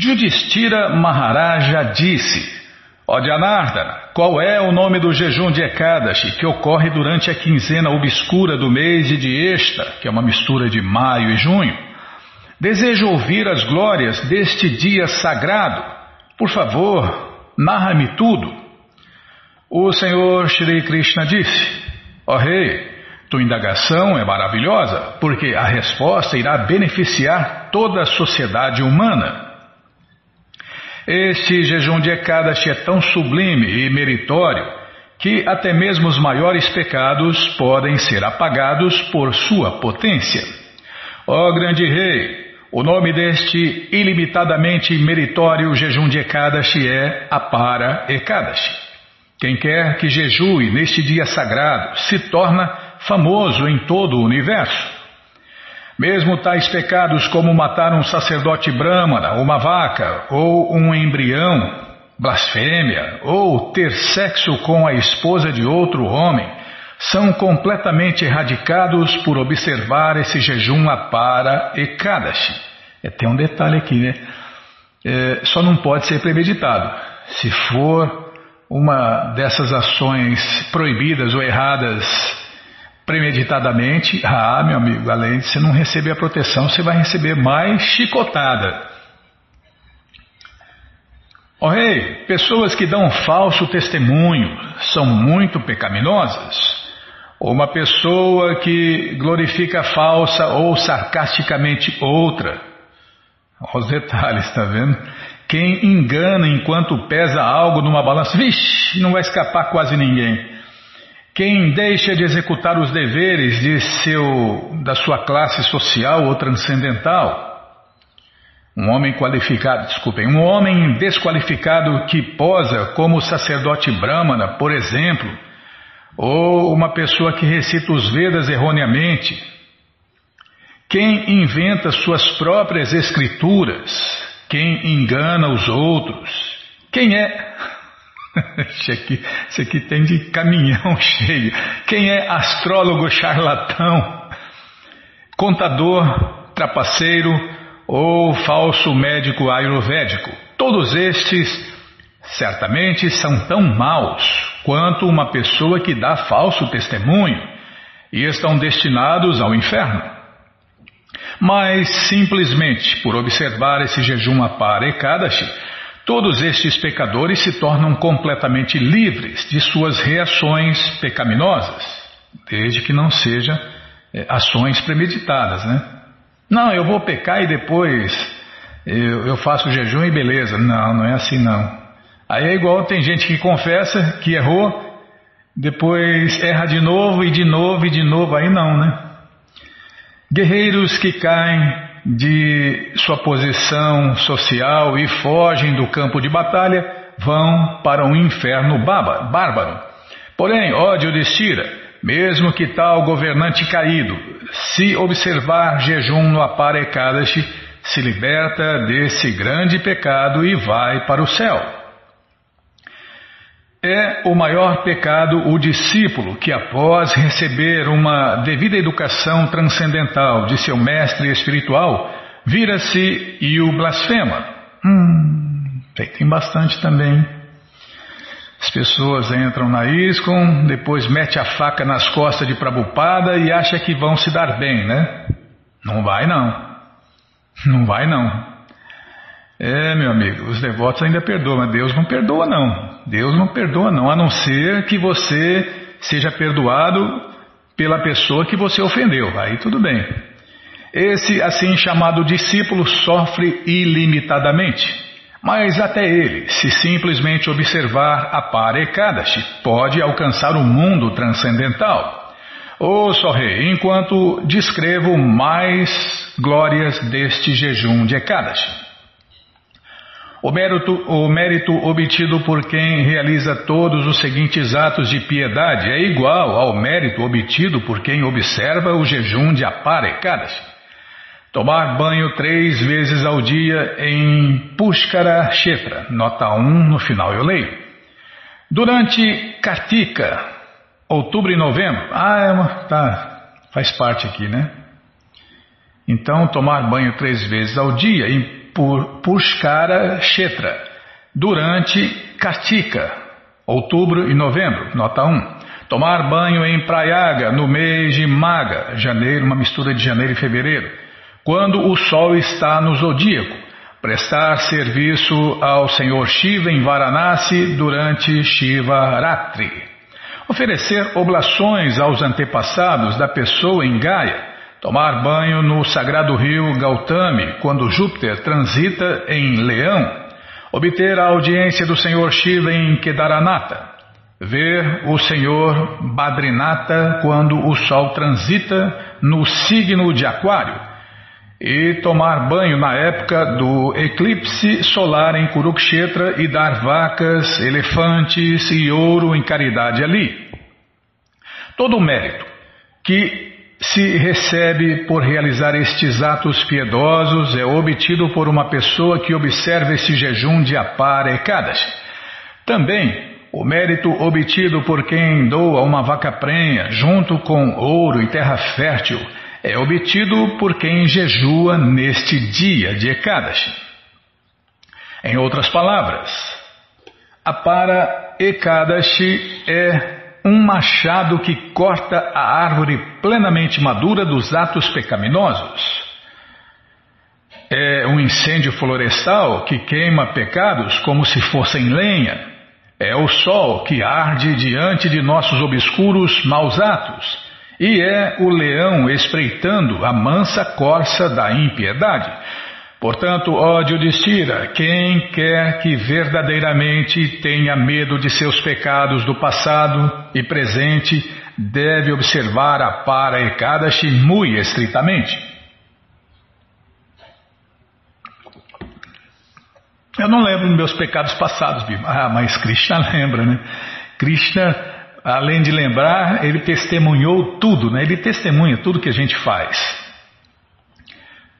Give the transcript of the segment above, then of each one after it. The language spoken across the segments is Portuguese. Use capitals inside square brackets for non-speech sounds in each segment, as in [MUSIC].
Judistira Maharaja disse: Ó Janardana, qual é o nome do jejum de Ekadashi que ocorre durante a quinzena obscura do mês de Esta, que é uma mistura de maio e junho? Desejo ouvir as glórias deste dia sagrado. Por favor, narra-me tudo. O Senhor Shri Krishna disse: Ó rei, tua indagação é maravilhosa, porque a resposta irá beneficiar toda a sociedade humana. Este jejum de Ekadashi é tão sublime e meritório que até mesmo os maiores pecados podem ser apagados por sua potência. Ó grande rei, o nome deste ilimitadamente meritório jejum de Ekadashi é Apara Ekadashi. Quem quer que jejue neste dia sagrado se torna famoso em todo o universo. Mesmo tais pecados como matar um sacerdote brahmana, uma vaca ou um embrião, blasfêmia ou ter sexo com a esposa de outro homem, são completamente erradicados por observar esse jejum para Ekadashi. É, tem um detalhe aqui, né? É, só não pode ser premeditado. Se for uma dessas ações proibidas ou erradas premeditadamente, ah, meu amigo, além de você não receber a proteção, você vai receber mais chicotada. Oh, rei, pessoas que dão falso testemunho são muito pecaminosas. Ou uma pessoa que glorifica falsa ou sarcasticamente outra. Olha os detalhes, está vendo? Quem engana enquanto pesa algo numa balança, vixe, não vai escapar quase ninguém. Quem deixa de executar os deveres de seu, da sua classe social ou transcendental, um homem qualificado, desculpem, um homem desqualificado que posa como sacerdote brahmana, por exemplo, ou uma pessoa que recita os Vedas erroneamente, quem inventa suas próprias escrituras, quem engana os outros. Quem é? [LAUGHS] Isso aqui, aqui tem de caminhão [LAUGHS] cheio. Quem é astrólogo charlatão? Contador, trapaceiro ou falso médico ayurvédico? Todos estes certamente são tão maus quanto uma pessoa que dá falso testemunho e estão destinados ao inferno. Mas simplesmente por observar esse jejum apara Ekadashi, todos estes pecadores se tornam completamente livres de suas reações pecaminosas, desde que não sejam é, ações premeditadas, né? Não, eu vou pecar e depois eu, eu faço jejum e beleza. Não, não é assim não. Aí é igual tem gente que confessa que errou, depois erra de novo e de novo e de novo, aí não, né? Guerreiros que caem de sua posição social e fogem do campo de batalha vão para um inferno bárbaro. Porém, ó Yudhishthira, mesmo que tal governante caído, se observar jejum no Aparekadashi, se liberta desse grande pecado e vai para o céu. É o maior pecado o discípulo que, após receber uma devida educação transcendental de seu mestre espiritual, vira-se e o blasfema. Hum, tem bastante também. As pessoas entram na ISKCON, depois mete a faca nas costas de Prabhupada e acha que vão se dar bem, né? Não vai não. Não vai não. É, meu amigo, os devotos ainda perdoam, mas Deus não perdoa não. Deus não perdoa não, a não ser que você seja perdoado pela pessoa que você ofendeu. Aí tudo bem. Esse assim chamado discípulo sofre ilimitadamente. Mas até ele, se simplesmente observar a Parekadashi, pode alcançar o mundo transcendental. Ouça, rei, enquanto descrevo mais glórias deste jejum de Ekadashi. O mérito, o mérito obtido por quem realiza todos os seguintes atos de piedade é igual ao mérito obtido por quem observa o jejum de Aparekadas. Tomar banho três vezes ao dia em Pushkara Kshetra, nota 1 no final eu leio. Durante Kartika, outubro e novembro, ah, é tá, faz parte aqui, né? Então, tomar banho três vezes ao dia em Pushkara Kshetra durante Kartika, outubro e novembro, nota 1. Tomar banho em Prayaga no mês de Maga, janeiro, uma mistura de janeiro e fevereiro, quando o sol está no zodíaco. Prestar serviço ao Senhor Shiva em Varanasi durante Shiva Ratri. Oferecer oblações aos antepassados da pessoa em Gaia Tomar banho no sagrado rio Gautami, quando Júpiter transita em Leão. Obter a audiência do Senhor Shiva em Kedaranata. Ver o Senhor Badrinata quando o Sol transita no signo de Aquário. E tomar banho na época do eclipse solar em Kurukshetra e dar vacas, elefantes e ouro em caridade ali. Todo o mérito que se recebe por realizar estes atos piedosos é obtido por uma pessoa que observa esse jejum de Apara Ekadashi. Também, o mérito obtido por quem doa uma vaca prenha junto com ouro e terra fértil é obtido por quem jejua neste dia de Ekadashi. Em outras palavras, Apara Ekadashi é um machado que corta a árvore plenamente madura dos atos pecaminosos. É um incêndio florestal que queima pecados como se fossem lenha. É o sol que arde diante de nossos obscuros maus atos. E é o leão espreitando a mansa corça da impiedade. Portanto, ó Judistira, quem quer que verdadeiramente tenha medo de seus pecados do passado e presente, deve observar a para Ekadashi muito estritamente. Eu não lembro dos meus pecados passados, Bima. Ah, mas Krishna [LAUGHS] lembra, né? Krishna, além de lembrar, ele testemunhou tudo, né? Ele testemunha tudo que a gente faz.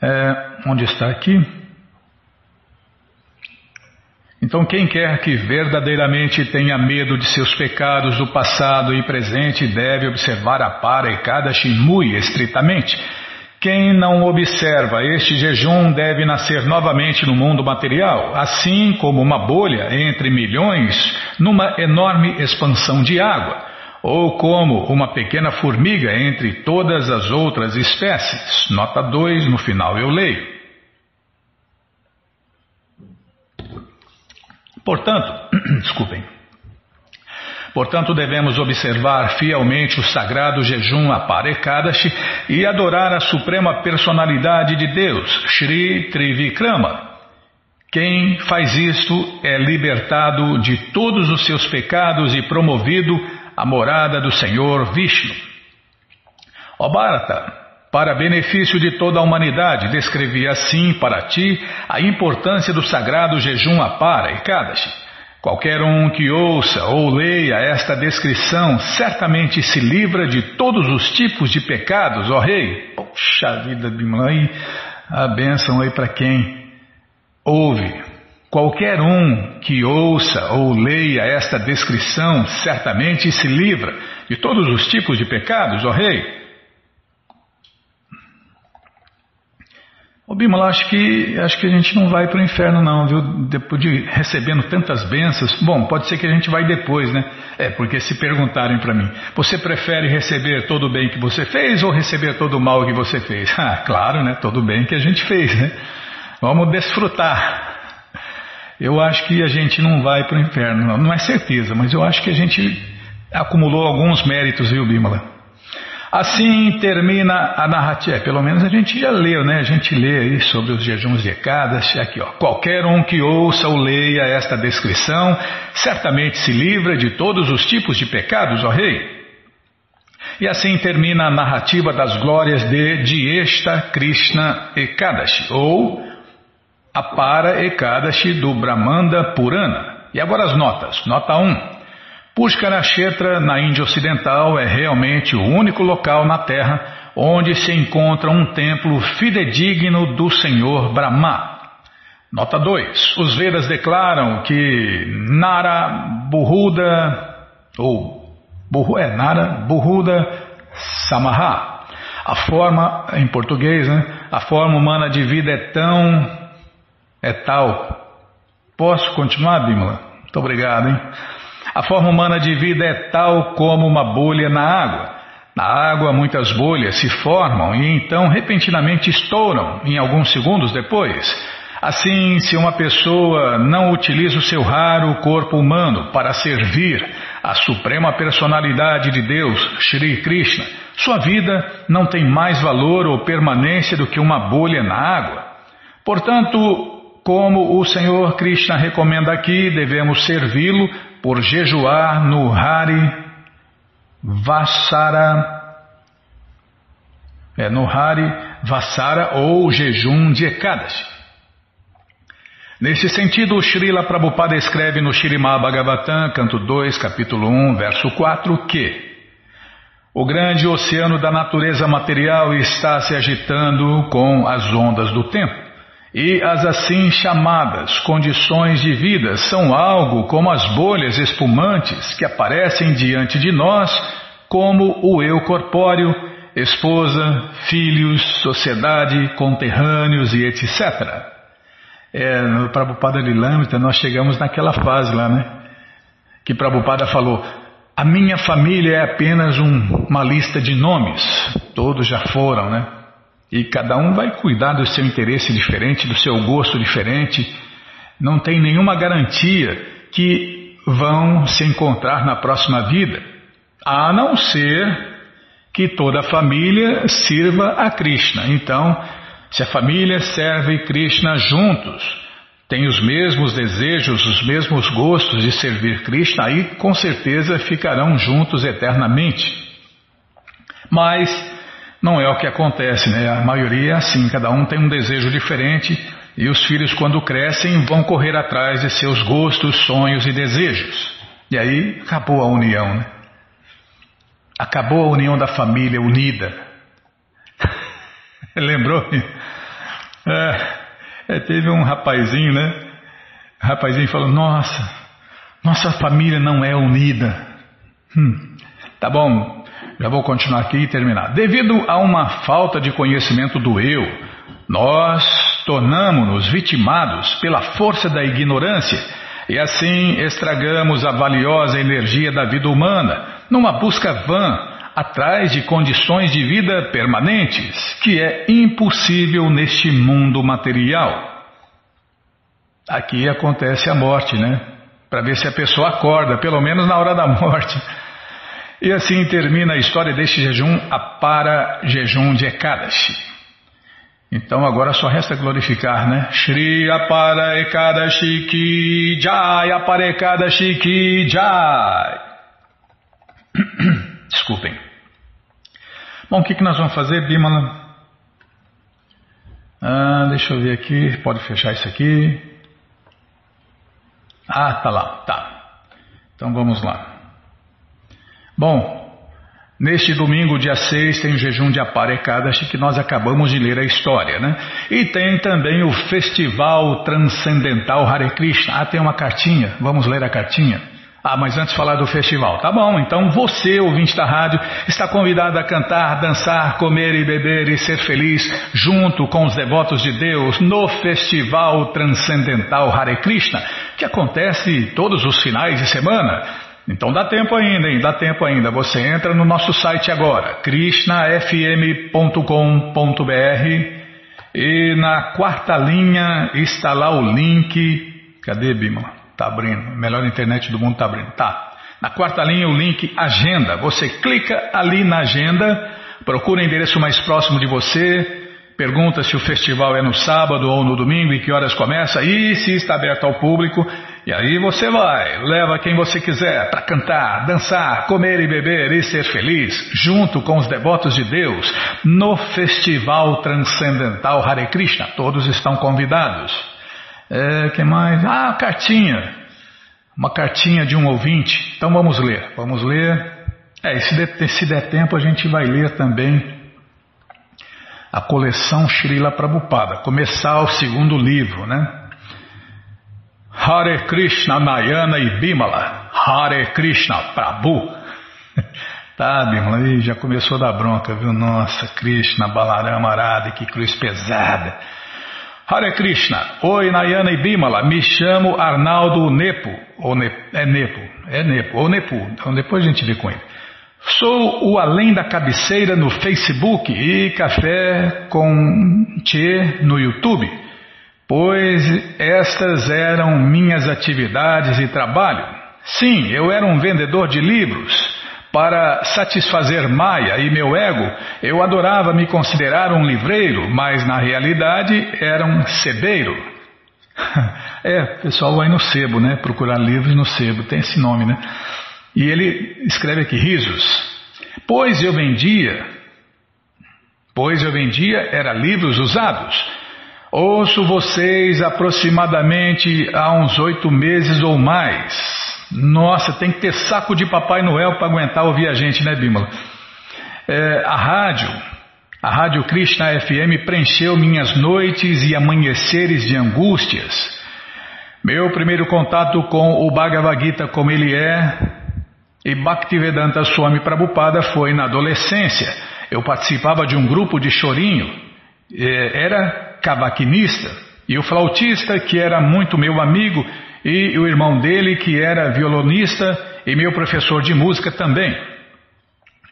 É, onde está aqui? Então, quem quer que verdadeiramente tenha medo de seus pecados do passado e presente deve observar a para e cada shimui estritamente. Quem não observa este jejum deve nascer novamente no mundo material, assim como uma bolha entre milhões numa enorme expansão de água ou como uma pequena formiga entre todas as outras espécies. Nota 2, no final eu leio. Portanto, [CLEARS THROAT] desculpem. Portanto, devemos observar fielmente o sagrado jejum Aparekadashi e adorar a suprema personalidade de Deus, Sri Trivikrama. Quem faz isto é libertado de todos os seus pecados e promovido a morada do Senhor Vishnu. Ó Bharata, para benefício de toda a humanidade, descrevi assim para ti a importância do sagrado jejum Apara e Kadashi. Qualquer um que ouça ou leia esta descrição certamente se livra de todos os tipos de pecados, ó rei. Puxa vida, Bimala, a bênção aí para quem ouve. Qualquer um que ouça ou leia esta descrição certamente se livra de todos os tipos de pecados, ó rei. Ô Bimala, acho que, acho que a gente não vai para o inferno não, viu? Depois de recebendo tantas bênçãos, bom, pode ser que a gente vai depois, né? É, porque se perguntarem para mim, você prefere receber todo o bem que você fez ou receber todo o mal que você fez? [LAUGHS] Ah, claro, né? Todo o bem que a gente fez, né? Vamos desfrutar eu acho que a gente não vai para o inferno. Não é certeza, mas eu acho que a gente acumulou alguns méritos, viu, Bímola? Assim termina a narrativa. É, pelo menos a gente já leu, né? A gente lê aí sobre os jejuns de Ekadas. Aqui, ó. Qualquer um que ouça ou leia esta descrição certamente se livra de todos os tipos de pecados, ó rei. E assim termina a narrativa das glórias de Diesta Krishna Ekadashi, ou a Para Ekadashi do Brahmanda Purana. E agora as notas. Nota 1. Pushkara Kshetra, na Índia Ocidental, é realmente o único local na Terra onde se encontra um templo fidedigno do Senhor Brahma. Nota 2. Os Vedas declaram que Nara Burruda, ou é, Nara Burruda Samaha, a forma, em português, né, a forma humana de vida é tão é tal. Posso continuar, Bimala? Muito obrigado, hein? A forma humana de vida é tal como uma bolha na água. Na água, muitas bolhas se formam e então repentinamente estouram em alguns segundos depois. Assim, se uma pessoa não utiliza o seu raro corpo humano para servir a suprema personalidade de Deus, Shri Krishna, sua vida não tem mais valor ou permanência do que uma bolha na água. Portanto, como o Senhor Krishna recomenda aqui, devemos servi-lo por jejuar no Hari Vassara, é, no Hari Vassara ou jejum de Ekadashi. Nesse sentido, o Srila Prabhupada escreve no Shirimá Bhagavatam, canto 2, capítulo 1, verso 4, que o grande oceano da natureza material está se agitando com as ondas do tempo. E as assim chamadas condições de vida são algo como as bolhas espumantes que aparecem diante de nós, como o eu corpóreo, esposa, filhos, sociedade, conterrâneos e etc. É, no Prabhupada Lilamrita nós chegamos naquela fase lá, né? Que Prabhupada falou, a minha família é apenas um, uma lista de nomes, todos já foram, né? E cada um vai cuidar do seu interesse diferente, do seu gosto diferente. Não tem nenhuma garantia que vão se encontrar na próxima vida, a não ser que toda a família sirva a Krishna. Então, se a família serve Krishna juntos, tem os mesmos desejos, os mesmos gostos de servir Krishna, aí com certeza ficarão juntos eternamente. Mas não é o que acontece, né? A maioria é assim, cada um tem um desejo diferente e os filhos, quando crescem, vão correr atrás de seus gostos, sonhos e desejos. E aí acabou a união, né? Acabou a união da família unida. [LAUGHS] Lembrou? É, é, teve um rapazinho, né? O rapazinho falou: Nossa, nossa família não é unida. Hum, tá bom, já vou continuar aqui e terminar. Devido a uma falta de conhecimento do eu, nós tornamos-nos vitimados pela força da ignorância e assim estragamos a valiosa energia da vida humana numa busca vã atrás de condições de vida permanentes, que é impossível neste mundo material. Aqui acontece a morte, né? Para ver se a pessoa acorda, pelo menos na hora da morte. E assim termina a história deste jejum, a para jejum de Ekadashi. Então agora só resta glorificar, né? Shri Apara Ekadashi Ki Jai, Apara Ekadashi Ki Jai. [CLEARS THROAT] Desculpem. Bom, o que, que nós vamos fazer, Bimala? Ah, deixa eu ver aqui, pode fechar isso aqui. Ah, tá lá, tá. Então vamos lá. Bom, neste domingo, dia 6, tem o jejum de Aparecadashi que nós acabamos de ler a história, né? E tem também o Festival Transcendental Hare Krishna. Ah, tem uma cartinha, vamos ler a cartinha. Ah, mas antes de falar do festival. Tá bom, então você, ouvinte da rádio, está convidado a cantar, dançar, comer e beber e ser feliz junto com os devotos de Deus no Festival Transcendental Hare Krishna, que acontece todos os finais de semana. Então dá tempo ainda, hein? Dá tempo ainda. Você entra no nosso site agora, krishnafm.com.br e na quarta linha está lá o link. Cadê, Bima? Tá abrindo. Melhor internet do mundo tá abrindo. Tá. Na quarta linha o link Agenda. Você clica ali na agenda, procura o endereço mais próximo de você, pergunta se o festival é no sábado ou no domingo e que horas começa e se está aberto ao público. E aí você vai, leva quem você quiser para cantar, dançar, comer e beber e ser feliz, junto com os devotos de Deus, no Festival Transcendental Hare Krishna. Todos estão convidados. É, que mais? Ah, cartinha. Uma cartinha de um ouvinte. Então vamos ler. Vamos ler. É, se der, se der tempo a gente vai ler também a coleção Srila Prabhupada, começar o segundo livro, né? Hare Krishna Nayana e Bimala, Hare Krishna Prabhu. [LAUGHS] tá, Bimala, aí já começou a dar bronca, viu? Nossa, Krishna, Balarama Arada, que cruz pesada. Hare Krishna. Oi, Nayana e Bimala. Me chamo Arnaldo Nepo. Ou ne, é Nepo. É Nepo. Ou Nepo. Então depois a gente vê com ele. Sou o Além da Cabeceira no Facebook e Café com Tchê no YouTube, pois estas eram minhas atividades e trabalho. Sim, eu era um vendedor de livros. Para satisfazer Maia e meu ego, eu adorava me considerar um livreiro, mas na realidade era um sebeiro. [LAUGHS] É, pessoal vai no sebo, né? Procurar livros no sebo, tem esse nome, né? E ele escreve aqui, risos. Pois eu vendia, pois eu vendia era livros usados. Ouço vocês aproximadamente há uns oito meses ou mais. Nossa, tem que ter saco de Papai Noel para aguentar ouvir a gente, né, Bímola? É, a rádio, a Rádio Krishna FM preencheu minhas noites e amanheceres de angústias. Meu primeiro contato com o Bhagavad Gita como ele é e Bhaktivedanta Swami Prabhupada foi na adolescência. Eu participava de um grupo de chorinho, é, era cavaquinista, e o flautista, que era muito meu amigo, e o irmão dele, que era violonista e meu professor de música também.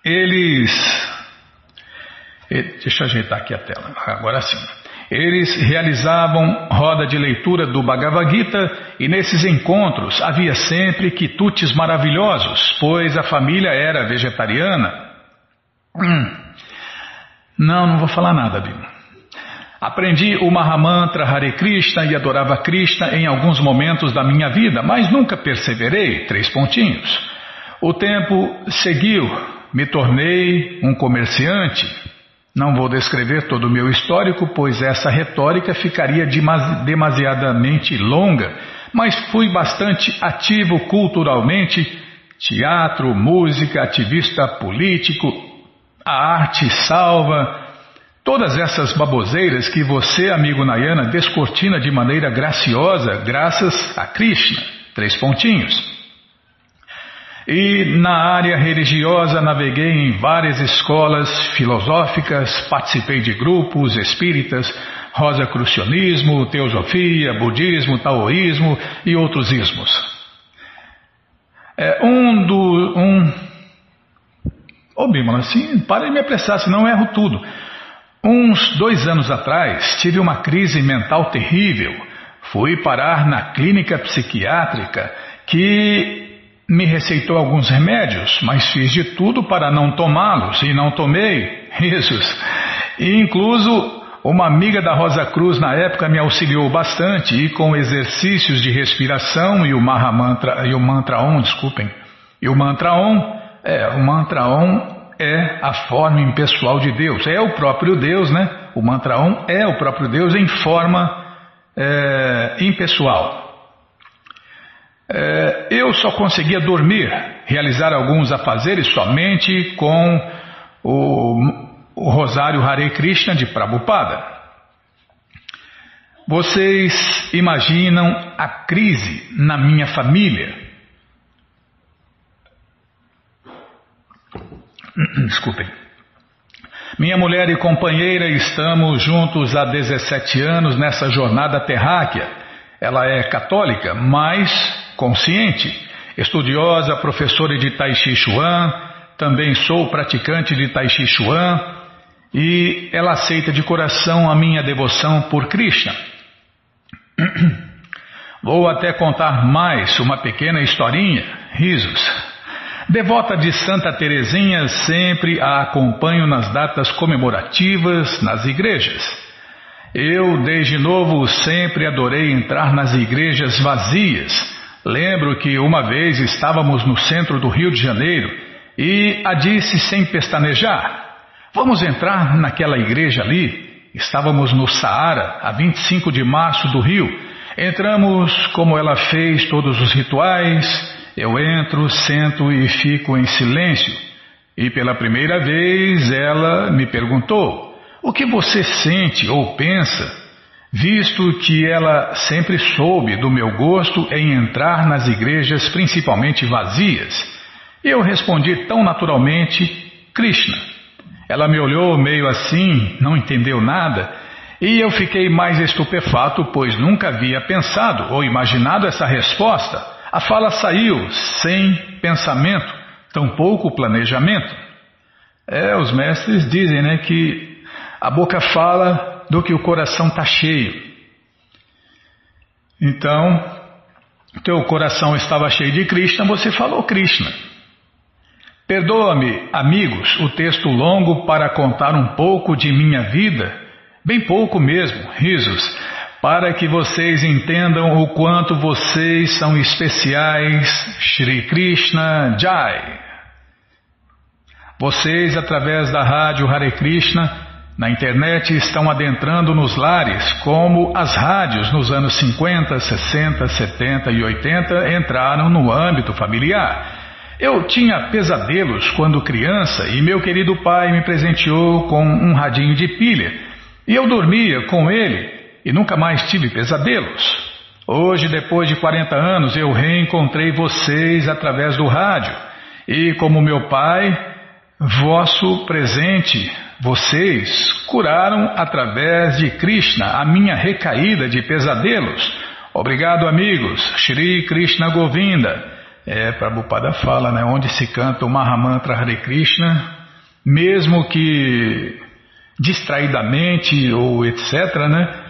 Eles. Deixa eu ajeitar aqui a tela, agora sim. Eles realizavam roda de leitura do Bhagavad Gita e nesses encontros havia sempre quitutes maravilhosos, pois a família era vegetariana. Hum. Não, não vou falar nada, Bíblia. Aprendi o Mahamantra Hare Krishna e adorava Krishna em alguns momentos da minha vida, mas nunca perseverei. Três pontinhos. O tempo seguiu, me tornei um comerciante. Não vou descrever todo o meu histórico, pois essa retórica ficaria demasiadamente longa, mas fui bastante ativo culturalmente teatro, música, ativista político, a arte salva, Todas essas baboseiras que você, amigo Nayana, descortina de maneira graciosa, graças a Krishna. Três pontinhos. E na área religiosa naveguei em várias escolas filosóficas, participei de grupos espíritas, rosacrucianismo, teosofia, budismo, taoísmo e outros ismos. É, um do. Um... Ô oh, Bímola, assim, para de me apressar, senão eu erro tudo. Uns dois anos atrás tive uma crise mental terrível. Fui parar na clínica psiquiátrica que me receitou alguns remédios, mas fiz de tudo para não tomá-los e não tomei. [LAUGHS] Jesus! E incluso uma amiga da Rosa Cruz na época me auxiliou bastante e com exercícios de respiração e o Mahamantra e o mantra Om, desculpem. E o mantra Om, é, o mantra Om é a forma impessoal de Deus, é o próprio Deus, né? O mantra Om é o próprio Deus em forma é, impessoal. É, eu só conseguia dormir, realizar alguns afazeres somente com o, o Rosário Hare Krishna de Prabhupada. Vocês imaginam a crise na minha família? [CLEARS THROAT] Desculpem. Minha mulher e companheira estamos juntos há 17 anos nessa jornada terráquea. Ela é católica, mas consciente, estudiosa, professora de Tai Chi Chuan, também sou praticante de Tai Chi Chuan e ela aceita de coração a minha devoção por Krishna. [CLEARS THROAT] Vou até contar mais uma pequena historinha, risos. Devota de Santa Teresinha, sempre a acompanho nas datas comemorativas nas igrejas. Eu, desde novo, sempre adorei entrar nas igrejas vazias. Lembro que uma vez estávamos no centro do Rio de Janeiro e a disse sem pestanejar: Vamos entrar naquela igreja ali? Estávamos no Saara, a 25 de março do Rio. Entramos como ela fez todos os rituais eu entro, sento e fico em silêncio. E pela primeira vez ela me perguntou: O que você sente ou pensa? Visto que ela sempre soube do meu gosto em entrar nas igrejas, principalmente vazias. Eu respondi tão naturalmente: Krishna. Ela me olhou meio assim, não entendeu nada, E eu fiquei mais estupefato, pois nunca havia pensado ou imaginado essa resposta. A fala saiu sem pensamento, tampouco planejamento. É, os mestres dizem né, que a boca fala do que o coração está cheio. Então, teu coração estava cheio de Krishna, você falou Krishna. Perdoa-me, amigos, o texto longo para contar um pouco de minha vida, bem pouco mesmo, risos, para que vocês entendam o quanto vocês são especiais. Shri Krishna Jai. Vocês, através da rádio Hare Krishna, na internet estão adentrando nos lares, como as rádios nos anos 50, 60, 70 e 80 entraram no âmbito familiar. Eu tinha pesadelos quando criança e meu querido pai me presenteou com um radinho de pilha. E eu dormia com ele e nunca mais tive pesadelos. Hoje, depois de 40 anos, eu reencontrei vocês através do rádio. E como meu pai, vosso presente vocês curaram através de Krishna a minha recaída de pesadelos. Obrigado, amigos. Shri Krishna Govinda. É, Prabhupada fala, né? Onde se canta o Mahamantra Hare Krishna, mesmo que distraidamente ou etc., né?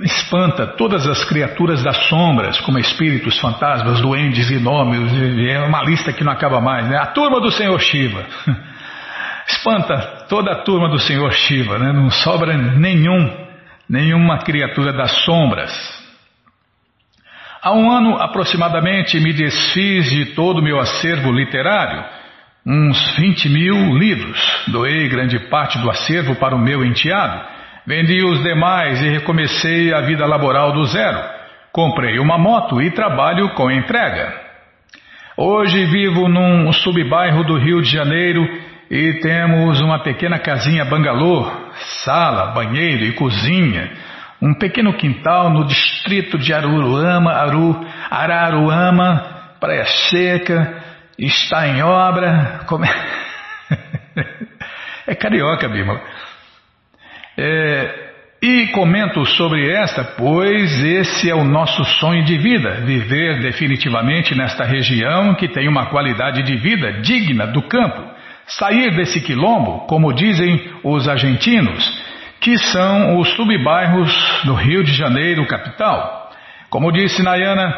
Espanta todas as criaturas das sombras, como espíritos, fantasmas, duendes, gnômios, é uma lista que não acaba mais, né? A turma do Senhor Shiva. [LAUGHS] espanta toda a turma do Senhor Shiva, né? não sobra nenhum, nenhuma criatura das sombras. Há um ano aproximadamente me desfiz de todo o meu acervo literário, uns 20 mil livros. Doei grande parte do acervo para o meu enteado, vendi os demais e recomecei a vida laboral do zero. Comprei uma moto e trabalho com entrega. Hoje vivo num subbairro do Rio de Janeiro e temos uma pequena casinha bangalô, sala, banheiro e cozinha. Um pequeno quintal no distrito de Aruruama, Aru, Araruama, Praia Seca, está em obra. É? [LAUGHS] é carioca, Bímola. É, e comento sobre esta, pois esse é o nosso sonho de vida, viver definitivamente nesta região que tem uma qualidade de vida digna do campo Sair desse quilombo, como dizem os argentinos, que são os subbairros do Rio de Janeiro, capital. Como disse Nayana,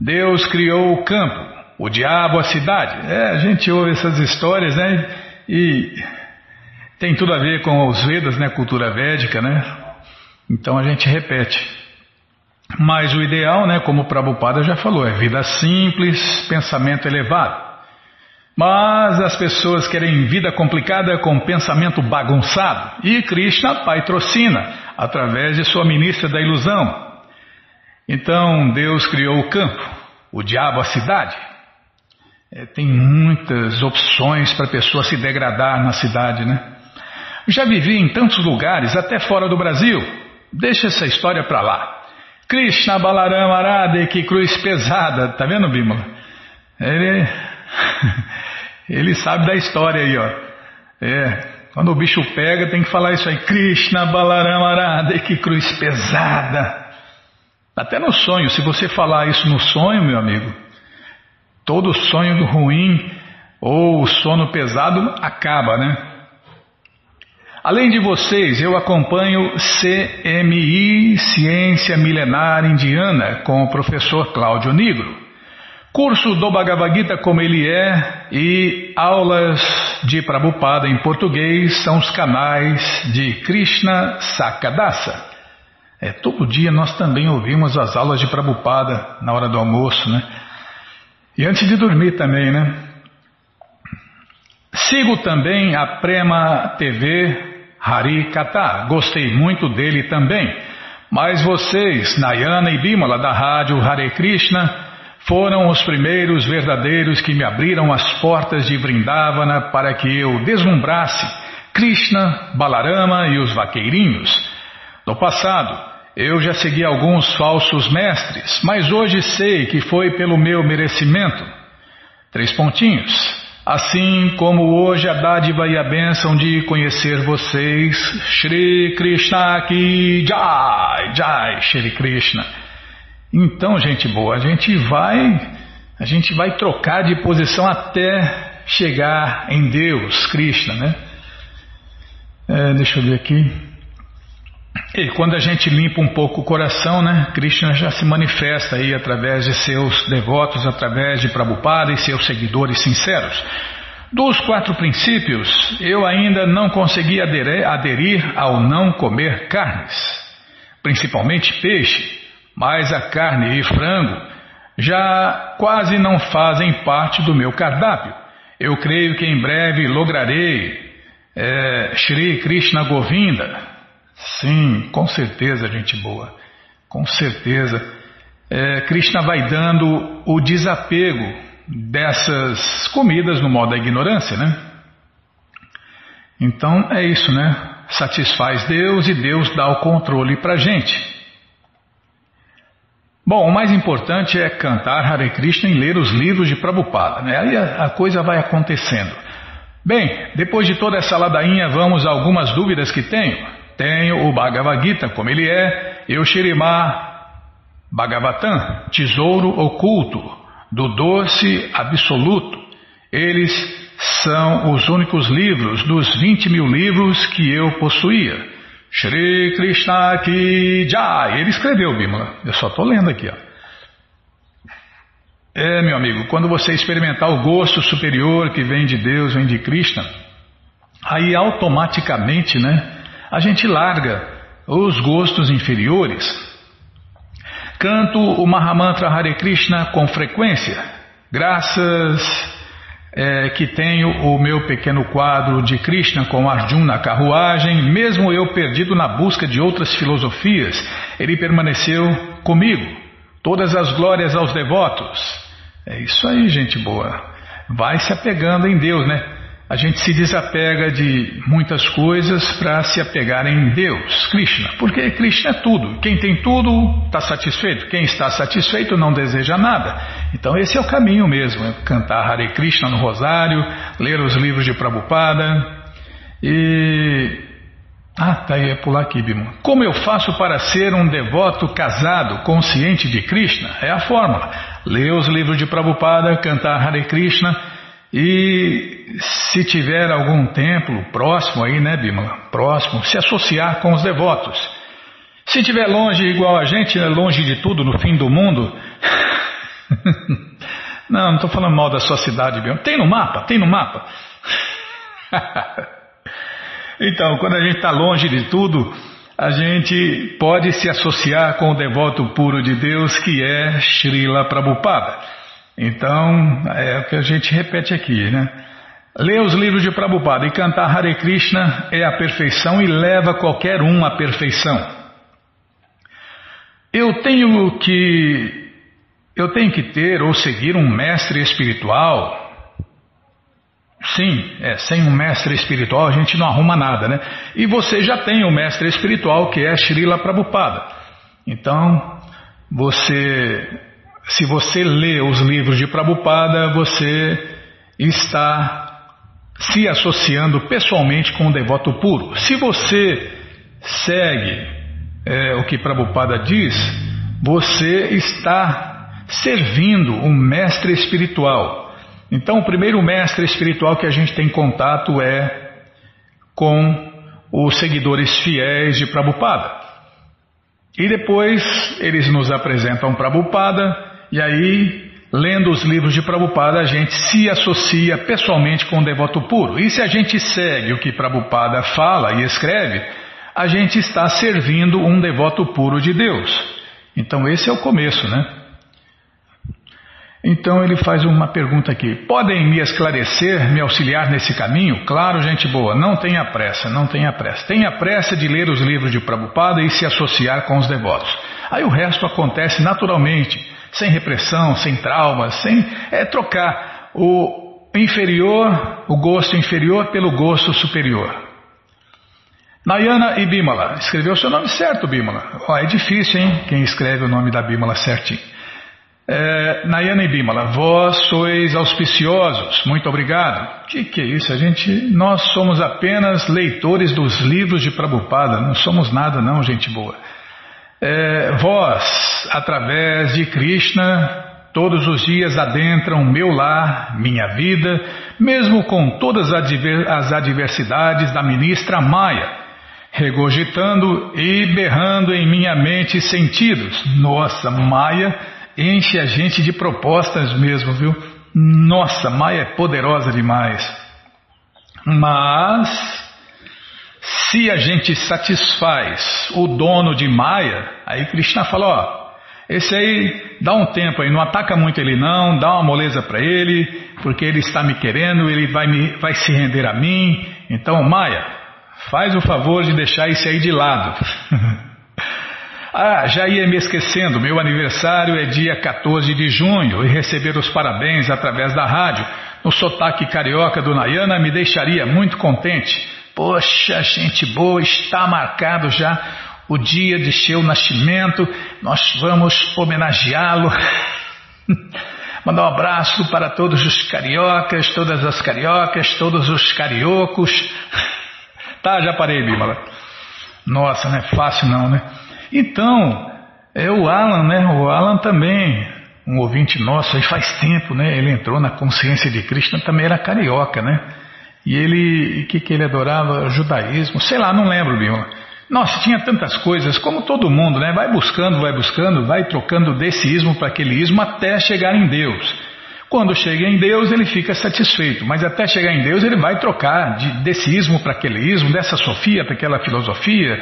Deus criou o campo, o diabo a cidade. É, a gente ouve essas histórias, né? E tem tudo a ver com os Vedas, né? Cultura védica, né? Então a gente repete. Mas o ideal, né? Como o Prabhupada já falou, é vida simples, pensamento elevado. Mas as pessoas querem vida complicada com pensamento bagunçado. E Krishna patrocina através de sua ministra da ilusão. Então Deus criou o campo, o diabo a cidade. É, tem muitas opções para a pessoa se degradar na cidade, né? Já vivi em tantos lugares, até fora do Brasil. Deixa essa história para lá. Krishna Balaram Arade, que cruz pesada. Tá vendo, Bímola? Ele [LAUGHS] Ele sabe da história aí, ó. É, quando o bicho pega, tem que falar isso aí. Krishna Balaramarada, que cruz pesada. Até no sonho, se você falar isso no sonho, meu amigo, todo sonho ruim ou sono pesado acaba, né? Além de vocês, eu acompanho CMI Ciência Milenar Indiana com o professor Cláudio Negro. Curso do Bhagavad Gita como ele é e aulas de Prabhupada em português são os canais de Krishna Sakadasa. É, todo dia nós também ouvimos as aulas de Prabhupada na hora do almoço, né? E antes de dormir também, né? Sigo também a Prema TV Hari Kata. Gostei muito dele também. Mas vocês, Nayana e Bimala da rádio Hare Krishna, foram os primeiros verdadeiros que me abriram as portas de Vrindavana para que eu deslumbrasse Krishna, Balarama e os vaqueirinhos. No passado, eu já segui alguns falsos mestres, mas hoje sei que foi pelo meu merecimento. Três pontinhos. Assim como hoje a dádiva e a bênção de conhecer vocês, Shri Krishna Ki Jai, Jai, Shri Krishna. Então, gente boa, a gente vai, a gente vai trocar de posição até chegar em Deus, Krishna, né? É, deixa eu ver aqui. E quando a gente limpa um pouco o coração, né, Krishna já se manifesta aí através de seus devotos, através de Prabhupada e seus seguidores sinceros. Dos quatro princípios, eu ainda não consegui aderir, aderir ao não comer carnes, principalmente peixe, mas a carne e frango já quase não fazem parte do meu cardápio. Eu creio que em breve lograrei é, Shri Krishna Govinda, Sim, com certeza, gente boa. Com certeza. É, Krishna vai dando o desapego dessas comidas no modo da ignorância, né? Então é isso, né? Satisfaz Deus e Deus dá o controle para gente. Bom, o mais importante é cantar Hare Krishna e ler os livros de Prabhupada, né? Aí a, a coisa vai acontecendo. Bem, depois de toda essa ladainha, vamos a algumas dúvidas que tenho. Tenho o Bhagavad Gita, como ele é, e o Shirimá Bhagavatam, tesouro oculto, do doce absoluto. Eles são os únicos livros dos 20 mil livros que eu possuía. Shri Krishna Ki Jai. Ele escreveu, Bimala. Eu só estou lendo aqui. Ó. É, meu amigo, quando você experimentar o gosto superior que vem de Deus, vem de Krishna, aí automaticamente, né? A gente larga os gostos inferiores. Canto o Mahamantra Hare Krishna com frequência, graças é, que tenho o meu pequeno quadro de Krishna com Arjuna na carruagem, mesmo eu perdido na busca de outras filosofias, ele permaneceu comigo. Todas as glórias aos devotos. É isso aí, gente boa. Vai se apegando em Deus, né? A gente se desapega de muitas coisas para se apegar em Deus, Krishna, porque Krishna é tudo. Quem tem tudo está satisfeito, quem está satisfeito não deseja nada. Então esse é o caminho mesmo: é cantar Hare Krishna no rosário, ler os livros de Prabhupada e. Ah, tá aí, é pular aqui, Bimo. Como eu faço para ser um devoto casado, consciente de Krishna? É a fórmula. Ler os livros de Prabhupada, cantar Hare Krishna e se tiver algum templo próximo aí, né, Bima? Próximo, se associar com os devotos. Se tiver longe igual a gente, né, longe de tudo, no fim do mundo. [LAUGHS] não, não estou falando mal da sua cidade, Bima. Tem no mapa, tem no mapa. [LAUGHS] então, quando a gente está longe de tudo, a gente pode se associar com o devoto puro de Deus que é Srila Prabhupada. Então, é o que a gente repete aqui, né? Ler os livros de Prabhupada e cantar Hare Krishna é a perfeição e leva qualquer um à perfeição. Eu tenho que eu tenho que ter ou seguir um mestre espiritual. Sim, é, sem um mestre espiritual a gente não arruma nada, né? E você já tem o um mestre espiritual que é Srila Prabhupada. Então, você se você lê os livros de Prabhupada, você está se associando pessoalmente com o devoto puro. Se você segue é, o que Prabhupada diz, você está servindo um mestre espiritual. Então, o primeiro mestre espiritual que a gente tem contato é com os seguidores fiéis de Prabhupada. E depois eles nos apresentam Prabhupada e aí, lendo os livros de Prabhupada, a gente se associa pessoalmente com o devoto puro. E se a gente segue o que Prabhupada fala e escreve, a gente está servindo um devoto puro de Deus. Então esse é o começo, né? Então ele faz uma pergunta aqui: podem me esclarecer, me auxiliar nesse caminho? Claro, gente boa, não tenha pressa, não tenha pressa. Tenha pressa de ler os livros de Prabhupada e se associar com os devotos. Aí o resto acontece naturalmente sem repressão, sem traumas, sem é trocar o inferior, o gosto inferior pelo gosto superior. Nayana e Bimala. Escreveu o seu nome certo, Bimala. Oh, é difícil, hein? Quem escreve o nome da Bimala certinho. É, Nayana e Bimala, vós sois auspiciosos, muito obrigado. Que que é isso? A gente, nós somos apenas leitores dos livros de Prabhupada, não somos nada não, gente boa. É, vós, através de Krishna, todos os dias adentram meu lar, minha vida, mesmo com todas as adversidades da ministra Maia, regurgitando e berrando em minha mente sentidos. Nossa, Maia enche a gente de propostas mesmo, viu? Nossa, Maia é poderosa demais. Mas, se a gente satisfaz o dono de Maia, aí Krishna falou: ó, esse aí dá um tempo aí, não ataca muito ele não, dá uma moleza para ele, porque ele está me querendo, ele vai, me, vai se render a mim. Então, Maia, faz o favor de deixar esse aí de lado. [LAUGHS] Ah, já ia me esquecendo, meu aniversário é dia 14 de junho e receber os parabéns através da rádio, no sotaque carioca do Nayana, me deixaria muito contente. Poxa, gente boa, está marcado já o dia de seu nascimento, nós vamos homenageá-lo. [LAUGHS] Mandar um abraço para todos os cariocas, todas as cariocas, todos os cariocos. [LAUGHS] Tá, já parei, Bíblia. Nossa, não é fácil não, né? Então, é o Alan, né? O Alan também, um ouvinte nosso aí faz tempo, né? Ele entrou na consciência de Krishna, também era carioca, né? E ele, o que, que ele adorava? Judaísmo, sei lá, não lembro, Bima. Nossa, tinha tantas coisas, como todo mundo, né? Vai buscando, vai buscando, vai trocando desse ismo para aquele ismo até chegar em Deus. Quando chega em Deus, ele fica satisfeito, mas até chegar em Deus, ele vai trocar de, desse ismo para aquele ismo, dessa sofia para aquela filosofia,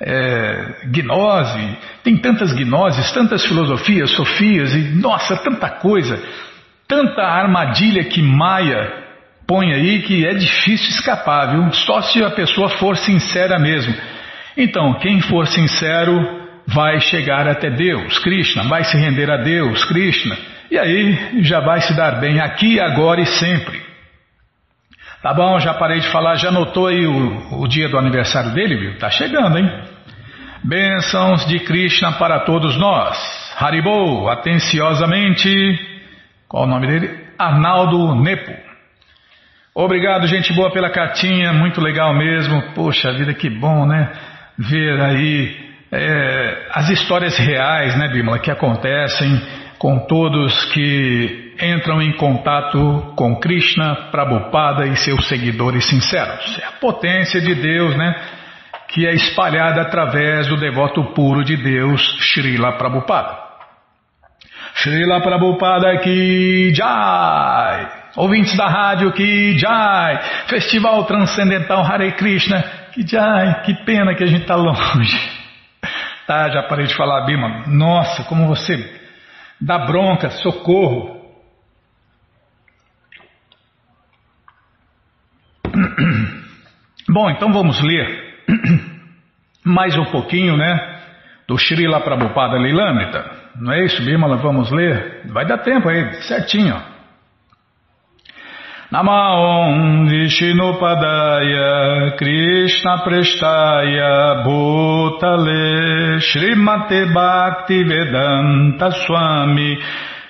é, gnose, tem tantas gnoses, tantas filosofias, sofias e, nossa, tanta coisa, tanta armadilha que Maia põe aí que é difícil escapar, viu? Só se a pessoa for sincera mesmo. Então, quem for sincero vai chegar até Deus, Krishna, vai se render a Deus, Krishna, e aí já vai se dar bem aqui, agora e sempre. Tá bom, já parei de falar, já notou aí o, o dia do aniversário dele, viu? Tá chegando, hein? Bênçãos de Krishna para todos nós. Haribou, atenciosamente. Qual o nome dele? Arnaldo Nepo. Obrigado, gente boa, pela cartinha, muito legal mesmo. Poxa vida, que bom, né? Ver aí é, as histórias reais, né, Bimala, que acontecem com todos que entram em contato com Krishna, Prabhupada e seus seguidores sinceros. É a potência de Deus, né? que é espalhada através do devoto puro de Deus, Srila Prabhupada. Srila Prabhupada que Jai! Ouvintes da rádio que Jai! Festival Transcendental Hare Krishna que Jai! Que pena que a gente está longe. [LAUGHS] Tá, já parei de falar, Bima. Nossa, como você dá bronca, socorro. [CLEARS THROAT] Bom, então vamos ler [CLEARS THROAT] mais um pouquinho, né? Do Srila Prabhupada Lilamrita. Não é isso, Bimala? Vamos ler? Vai dar tempo aí, certinho. Namaon Vishnupadaya Krishna Prestaya Bhutale Srimate Bhakti Vedanta Swami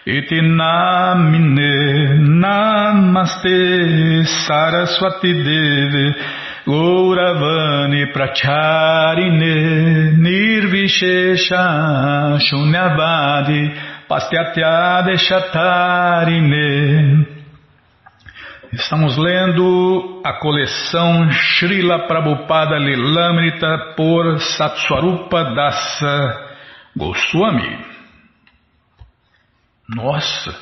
Iti Namine Namaste Saraswati Devi Gauravani Pracharine Nirvishesha Shunyavadi Deshatarine Estamos lendo a coleção Srila Prabhupada Lilamrita por Satswarupa Dasa Goswami. Nossa!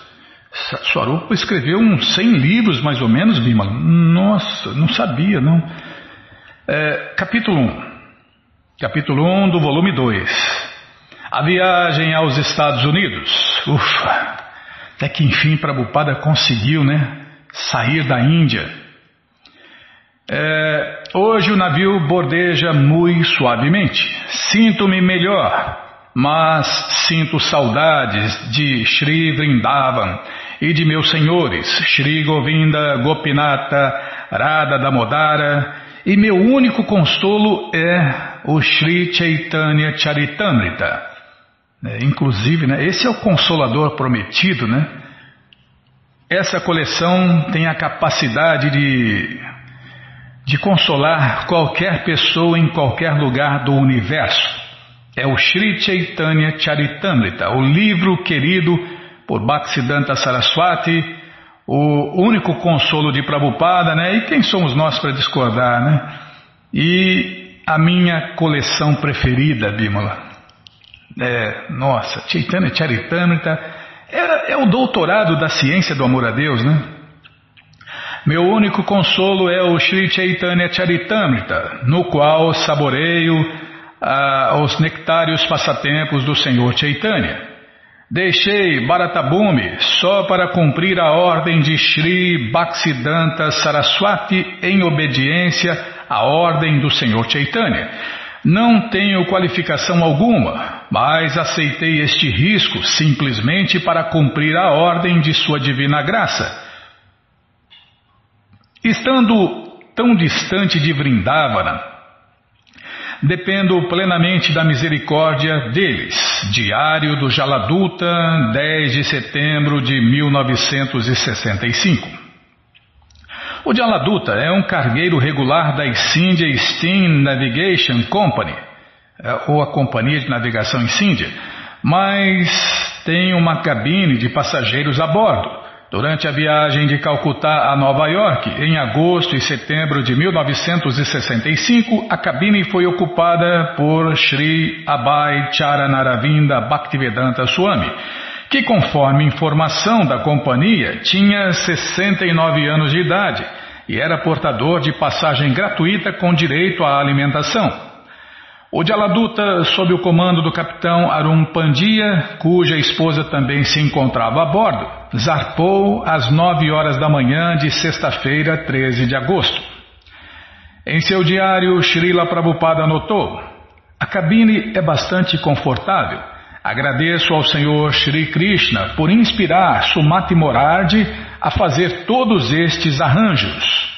Satswarupa escreveu uns 100 livros mais ou menos, Bimala. Nossa, não sabia, não. É, capítulo 1. Capítulo 1 do volume 2. A viagem aos Estados Unidos. Ufa! Até que enfim Prabhupada conseguiu, né? Sair da Índia. É, hoje o navio bordeja muito suavemente. Sinto-me melhor, mas sinto saudades de Sri Vrindavan e de meus senhores, Sri Govinda, Gopinata, Radha Damodara e meu único consolo é o Sri Chaitanya Charitamrita. É, inclusive, né, esse é o Consolador prometido, né? Essa coleção tem a capacidade de, de consolar qualquer pessoa em qualquer lugar do universo. É o Sri Chaitanya Charitamrita, o livro querido por Bhaktisiddhanta Saraswati, o único consolo de Prabhupada, né? E quem somos nós para discordar, né? E a minha coleção preferida, Bímola. É, nossa, Chaitanya Charitamrita é, é o doutorado da ciência do amor a Deus, né? Meu único consolo é o Sri Chaitanya Charitamrita, no qual saboreio ah, os nectários passatempos do Senhor Chaitanya. Deixei Bharatabhumi só para cumprir a ordem de Sri Bhaktisiddhanta Saraswati em obediência à ordem do Senhor Chaitanya. Não tenho qualificação alguma, mas aceitei este risco simplesmente para cumprir a ordem de Sua Divina Graça. Estando tão distante de Vrindavana, dependo plenamente da misericórdia deles. Diário do Jaladuta, 10 de setembro de 1965. O Jaladuta é um cargueiro regular da India Steam Navigation Company, é, ou a Companhia de Navegação India, mas tem uma cabine de passageiros a bordo. Durante a viagem de Calcutá a Nova York, em agosto e setembro de 1965, a cabine foi ocupada por Sri Abhay Charanaravinda Bhaktivedanta Swami, que, conforme informação da companhia, tinha 69 anos de idade e era portador de passagem gratuita com direito à alimentação. O Jaladuta, sob o comando do capitão Arun Pandia, cuja esposa também se encontrava a bordo, zarpou às nove horas da manhã de sexta-feira, 13 de agosto. Em seu diário, Srila Prabhupada anotou: A cabine é bastante confortável. Agradeço ao Senhor Shri Krishna por inspirar Sumati Morardi a fazer todos estes arranjos.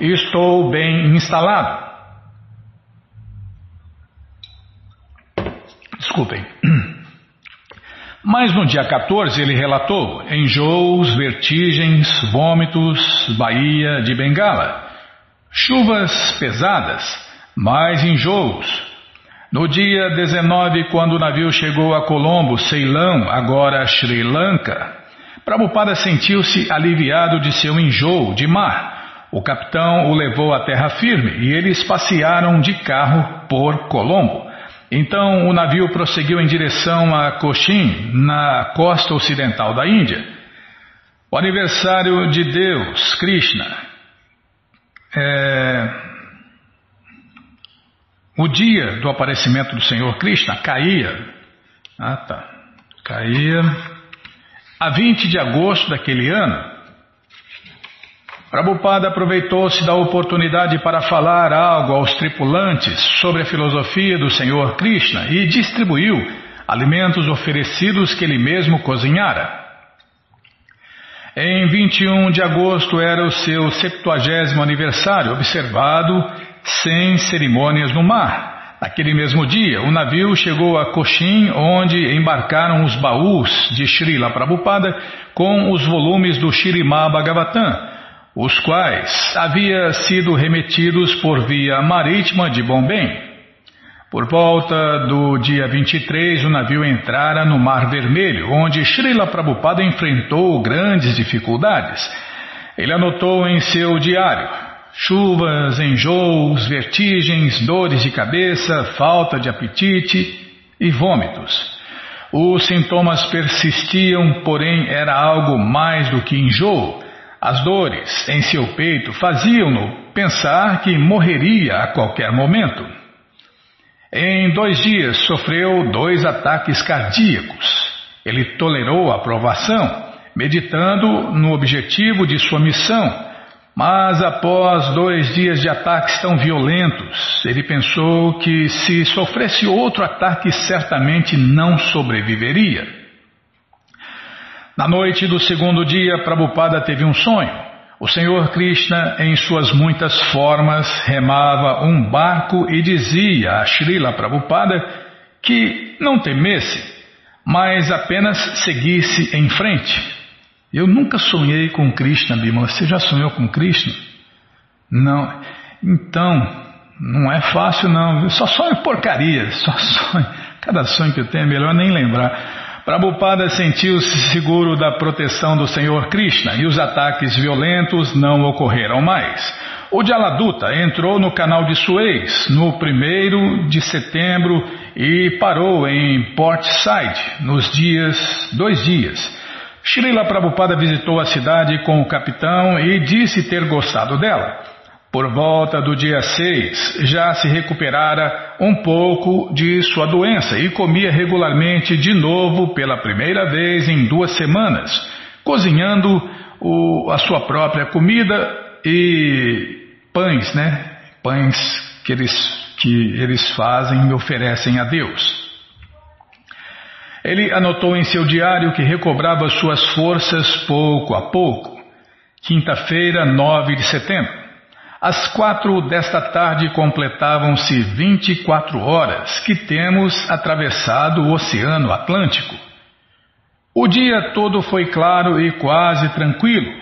Estou bem instalado. Desculpem. [CLEARS THROAT] Mas no dia 14 ele relatou enjoos, vertigens, vômitos, Bahia de Bengala, chuvas pesadas, mais enjoos. No dia 19, quando o navio chegou a Colombo, Ceilão, agora Sri Lanka, Prabhupada sentiu-se aliviado de seu enjoo de mar. O capitão o levou à terra firme e eles passearam de carro por Colombo. Então o navio prosseguiu em direção a Cochin, na costa ocidental da Índia. O aniversário de Deus, Krishna, é... o dia do aparecimento do Senhor Krishna caía, ah tá, caía a 20 de agosto daquele ano. Prabhupada aproveitou-se da oportunidade para falar algo aos tripulantes sobre a filosofia do Senhor Krishna e distribuiu alimentos oferecidos que ele mesmo cozinhara. Em 21 de agosto era o seu 70 aniversário, observado sem cerimônias no mar. Naquele mesmo dia, o navio chegou a Cochin, onde embarcaram os baús de Srila Prabhupada com os volumes do Shirimá Bhagavatam os quais havia sido remetidos por via marítima de Bombém. Por volta do dia 23, o navio entrara no Mar Vermelho, onde Srila Prabhupada enfrentou grandes dificuldades. Ele anotou em seu diário chuvas, enjoos, vertigens, dores de cabeça, falta de apetite e vômitos. Os sintomas persistiam, porém era algo mais do que enjoo. As dores em seu peito faziam-no pensar que morreria a qualquer momento. Em dois dias sofreu dois ataques cardíacos. Ele tolerou a provação, meditando no objetivo de sua missão, mas após dois dias de ataques tão violentos, ele pensou que se sofresse outro ataque certamente não sobreviveria. Na noite do segundo dia, Prabhupada teve um sonho. O Senhor Krishna, em suas muitas formas, remava um barco e dizia a Srila Prabhupada que não temesse. mas apenas seguisse em frente. Eu nunca sonhei com Krishna, Bimala. Você já sonhou com Krishna? Não. Então, não é fácil não. Eu só sonho porcaria, [LAUGHS] só sonho. Cada sonho que eu tenho é melhor nem lembrar. Prabhupada sentiu-se seguro da proteção do Senhor Krishna e os ataques violentos não ocorreram mais. O Jaladuta entrou no canal de Suez no 1 de setembro e parou em Port Said nos dias, dois dias. Srila Prabhupada visitou a cidade com o capitão e disse ter gostado dela. Por volta do dia 6, já se recuperara um pouco de sua doença e comia regularmente de novo pela primeira vez em duas semanas, cozinhando o, a sua própria comida e pães, né? Pães que eles, que eles fazem e oferecem a Deus. Ele anotou em seu diário que recobrava suas forças pouco a pouco. Quinta-feira, 9 de setembro. Às quatro desta tarde completavam-se 24 horas que temos atravessado o Oceano Atlântico. O dia todo foi claro e quase tranquilo.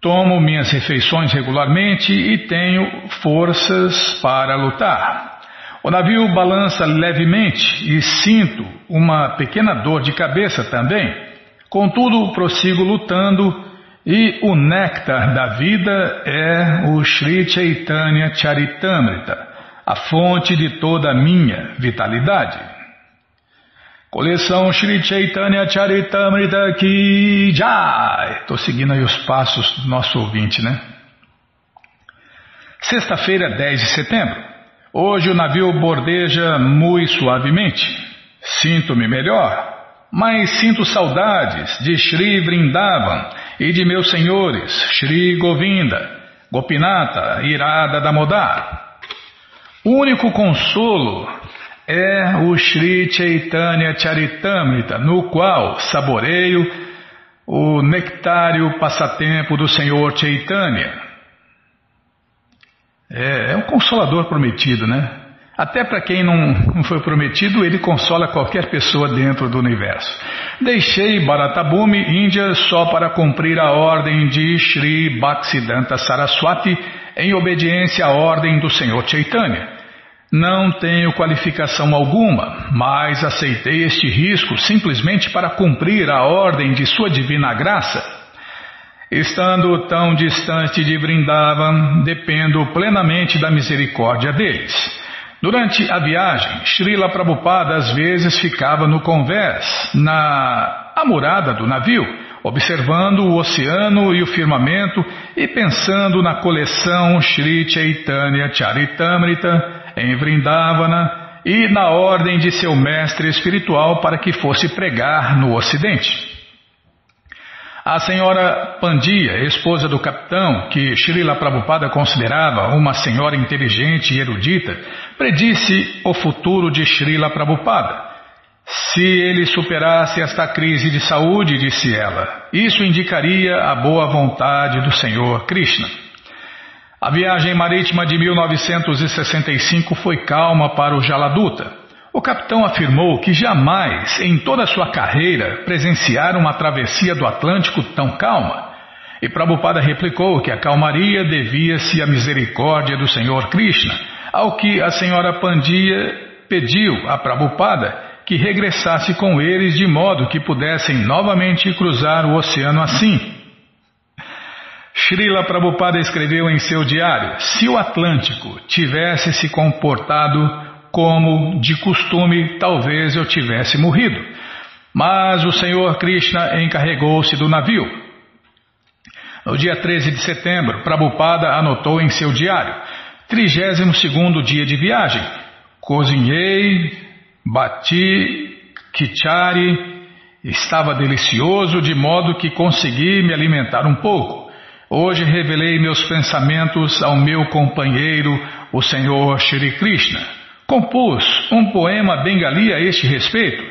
Tomo minhas refeições regularmente e tenho forças para lutar. O navio balança levemente e sinto uma pequena dor de cabeça também. Contudo, prossigo lutando e o néctar da vida é o Sri Chaitanya Charitamrita, a fonte de toda a minha vitalidade. Coleção Sri Chaitanya Charitamrita Ki Jai. Estou seguindo aí os passos do nosso ouvinte, né? Sexta-feira, 10 de setembro. Hoje o navio bordeja muito suavemente. Sinto-me melhor, mas sinto saudades de Sri Vrindavan e de meus senhores Sri Govinda, Gopinata Irada Damodar. O único consolo é o Sri Chaitanya Charitamrita, no qual saboreio o nectário passatempo do Senhor Chaitanya. É, é um consolador prometido, né? Até para quem não, foi prometido, ele consola qualquer pessoa dentro do universo. Deixei Bharatabhumi, Índia, só para cumprir a ordem de Sri Bhaktisiddhanta Saraswati em obediência à ordem do Senhor Chaitanya. Não tenho qualificação alguma, mas aceitei este risco simplesmente para cumprir a ordem de Sua Divina Graça. Estando tão distante de Vrindavan, dependo plenamente da misericórdia deles. Durante a viagem, Srila Prabhupada às vezes ficava no convés, na amurada do navio, observando o oceano e o firmamento e pensando na coleção Sri Chaitanya Charitamrita em Vrindavana e na ordem de seu mestre espiritual para que fosse pregar no ocidente. A senhora Pandia, esposa do capitão, que Srila Prabhupada considerava uma senhora inteligente e erudita, predisse o futuro de Srila Prabhupada. Se ele superasse esta crise de saúde, disse ela, isso indicaria a boa vontade do Senhor Krishna. A viagem marítima de 1965 foi calma para o Jaladuta. O capitão afirmou que jamais, em toda a sua carreira, presenciara uma travessia do Atlântico tão calma. E Prabhupada replicou que a calmaria devia-se à misericórdia do Senhor Krishna, ao que a senhora Pandia pediu a Prabhupada que regressasse com eles de modo que pudessem novamente cruzar o oceano assim. Srila Prabhupada escreveu em seu diário: se o Atlântico tivesse se comportado como de costume talvez eu tivesse morrido. Mas o Senhor Krishna encarregou-se do navio. No dia 13 de setembro, Prabhupada anotou em seu diário, 32 dia de viagem, cozinhei, bati, kichari, estava delicioso de modo que consegui me alimentar um pouco. Hoje revelei meus pensamentos ao meu companheiro, o Senhor Shri Krishna compôs um poema bengali a este respeito.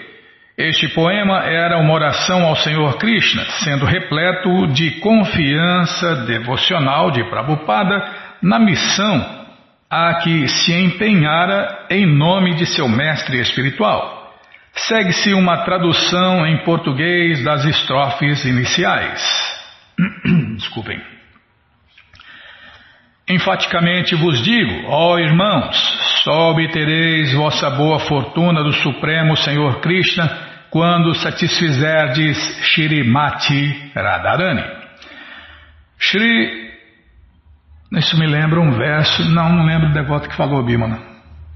Este poema era uma oração ao Senhor Krishna, sendo repleto de confiança devocional de Prabhupada na missão a que se empenhara em nome de seu mestre espiritual. Segue-se uma tradução em português das estrofes iniciais. [CLEARS THROAT] Desculpem. Enfaticamente vos digo, ó irmãos, só obtereis vossa boa fortuna do Supremo Senhor Krishna quando satisfizerdes Shrimati Radharani. Shri, isso me lembra um verso, não, não lembro do devoto que falou, Bimana.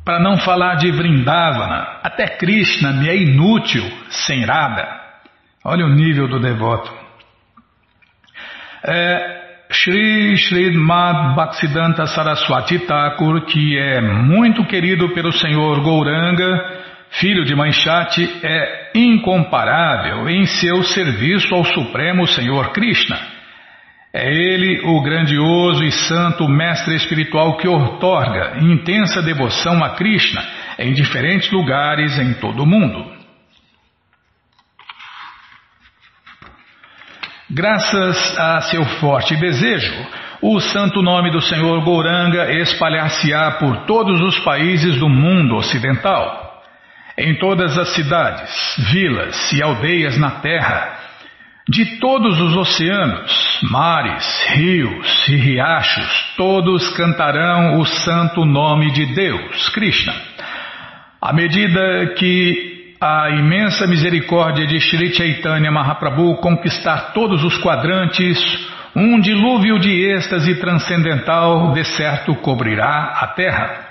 Para não falar de Vrindavana, até Krishna me é inútil sem Radha. Olha o nível do devoto. É, Shri Srimad Bhaktisiddhanta Saraswati Thakur, que é muito querido pelo Senhor Gouranga, filho de Manchate, é incomparável em seu serviço ao Supremo Senhor Krishna. É ele o grandioso e santo mestre espiritual que outorga intensa devoção a Krishna em diferentes lugares em todo o mundo. Graças a seu forte desejo, o santo nome do Senhor Gouranga espalhar-se-á por todos os países do mundo ocidental. Em todas as cidades, vilas e aldeias na terra, de todos os oceanos, mares, rios e riachos, todos cantarão o santo nome de Deus, Krishna. À medida que a imensa misericórdia de Sri Chaitanya Mahaprabhu conquistar todos os quadrantes, um dilúvio de êxtase transcendental de certo cobrirá a terra.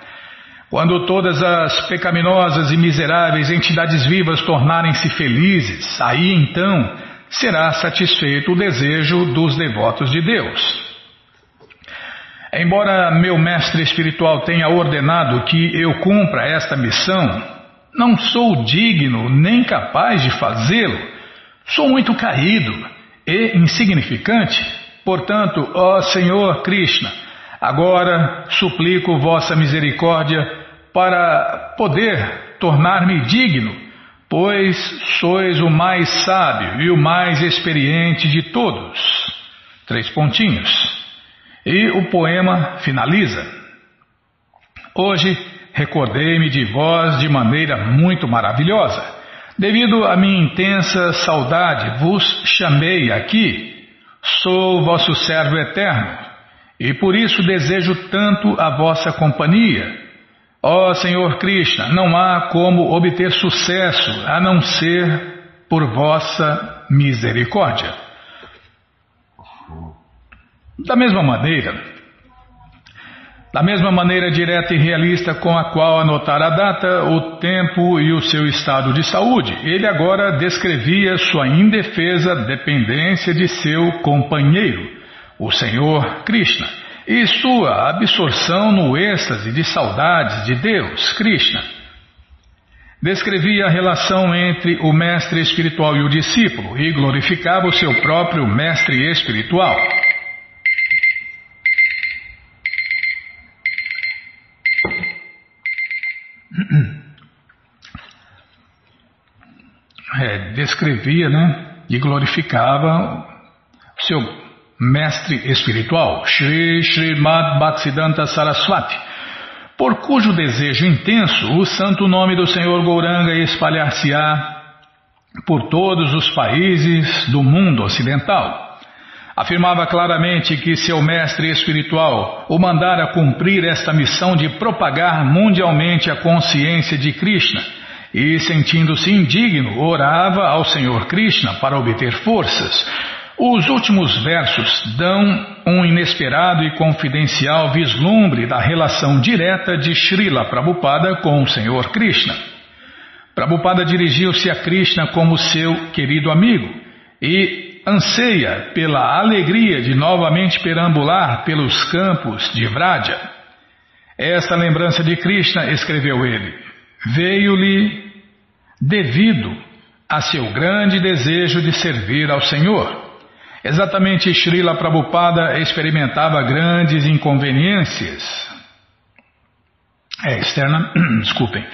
Quando todas as pecaminosas e miseráveis entidades vivas tornarem-se felizes, aí então será satisfeito o desejo dos devotos de Deus. Embora meu mestre espiritual tenha ordenado que eu cumpra esta missão, não sou digno nem capaz de fazê-lo. Sou muito caído e insignificante. Portanto, ó Senhor Krishna, agora suplico vossa misericórdia para poder tornar-me digno, pois sois o mais sábio e o mais experiente de todos. Três pontinhos. E o poema finaliza. Hoje recordei-me de vós de maneira muito maravilhosa. Devido à minha intensa saudade, vos chamei aqui. Sou vosso servo eterno e por isso desejo tanto a vossa companhia. Ó Senhor Krishna, não há como obter sucesso a não ser por vossa misericórdia. Da mesma maneira, da mesma maneira direta e realista com a qual anotar a data, o tempo e o seu estado de saúde, ele agora descrevia sua indefesa dependência de seu companheiro, o Senhor Krishna, e sua absorção no êxtase de saudades de Deus, Krishna. Descrevia a relação entre o mestre espiritual e o discípulo e glorificava o seu próprio mestre espiritual. É, descrevia né, e glorificava seu mestre espiritual, Shri Srimad Bhaktisiddhanta Saraswati, por cujo desejo intenso o santo nome do Senhor Gouranga espalhar-se-á por todos os países do mundo ocidental. Afirmava claramente que seu mestre espiritual o mandara cumprir esta missão de propagar mundialmente a consciência de Krishna e, sentindo-se indigno, orava ao Senhor Krishna para obter forças. Os últimos versos dão um inesperado e confidencial vislumbre da relação direta de Srila Prabhupada com o Senhor Krishna. Prabhupada dirigiu-se a Krishna como seu querido amigo e anseia pela alegria de novamente perambular pelos campos de Vraja. Esta lembrança de Krishna, escreveu ele, veio-lhe devido a seu grande desejo de servir ao Senhor. Exatamente Srila Prabhupada experimentava grandes inconveniências. É, externa, [CLEARS THROAT] desculpem.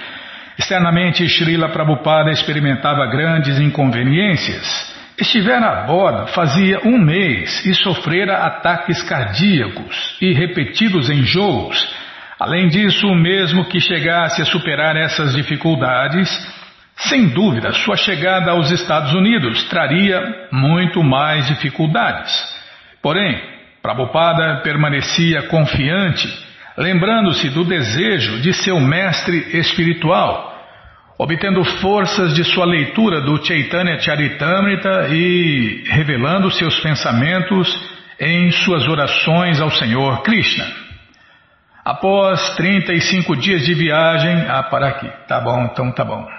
Externamente, Srila Prabhupada experimentava grandes inconveniências Estivera a bordo fazia um mês e sofrera ataques cardíacos e repetidos enjoos. Além disso, mesmo que chegasse a superar essas dificuldades, Sem dúvida, sua chegada aos Estados Unidos traria muito mais dificuldades. Porém, Prabhupada permanecia confiante, lembrando-se do desejo de seu mestre espiritual, obtendo forças de sua leitura do Chaitanya Charitamrita e revelando seus pensamentos em suas orações ao Senhor Krishna. Após 35 dias de viagem, ah, para aqui, tá bom, então tá bom.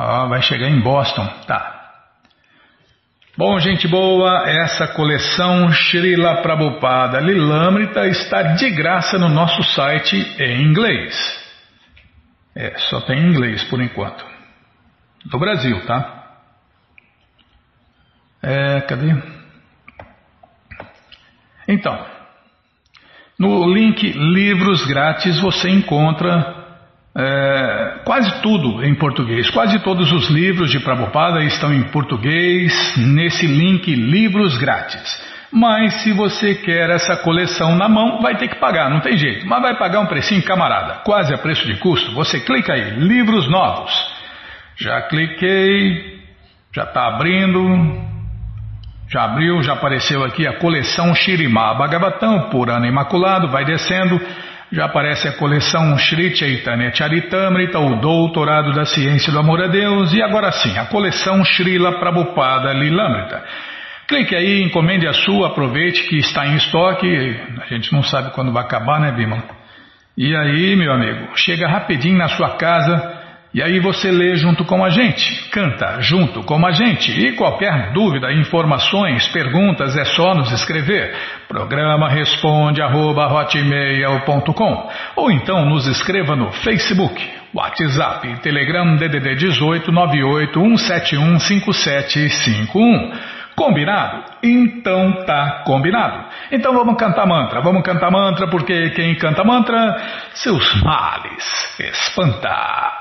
Ah, vai chegar em Boston, tá. Bom, gente boa, essa coleção Srila Prabhupada Lilamrita está de graça no nosso site em inglês. É, só tem inglês por enquanto. Do Brasil, tá? É, cadê? Então, no link Livros Grátis você encontra é, quase tudo em português. Quase todos os livros de Prabhupada estão em português nesse link Livros Grátis. Mas se você quer essa coleção na mão, vai ter que pagar, não tem jeito. Mas vai pagar um precinho camarada, quase a preço de custo. Você clica aí, livros novos. Já cliquei, já está abrindo. Já abriu, já apareceu aqui a coleção Shirimá Bhagavatam, por ano imaculado, vai descendo. Já aparece a coleção Shri Chaitanya Charitamrita, o Doutorado da Ciência do Amor a Deus, e agora sim, a coleção Srila Prabhupada Lilamrita. Clique aí, encomende a sua, aproveite que está em estoque, a gente não sabe quando vai acabar, né, Bima? E aí, meu amigo, chega rapidinho na sua casa e aí você lê junto com a gente, canta junto com a gente. E qualquer dúvida, informações, perguntas é só nos escrever. Programa responde arroba, ou então nos escreva no Facebook, WhatsApp, Telegram DDD 18 98 171 5751. Combinado? Então tá combinado. Então vamos cantar mantra, vamos cantar mantra porque quem canta mantra, seus males espanta.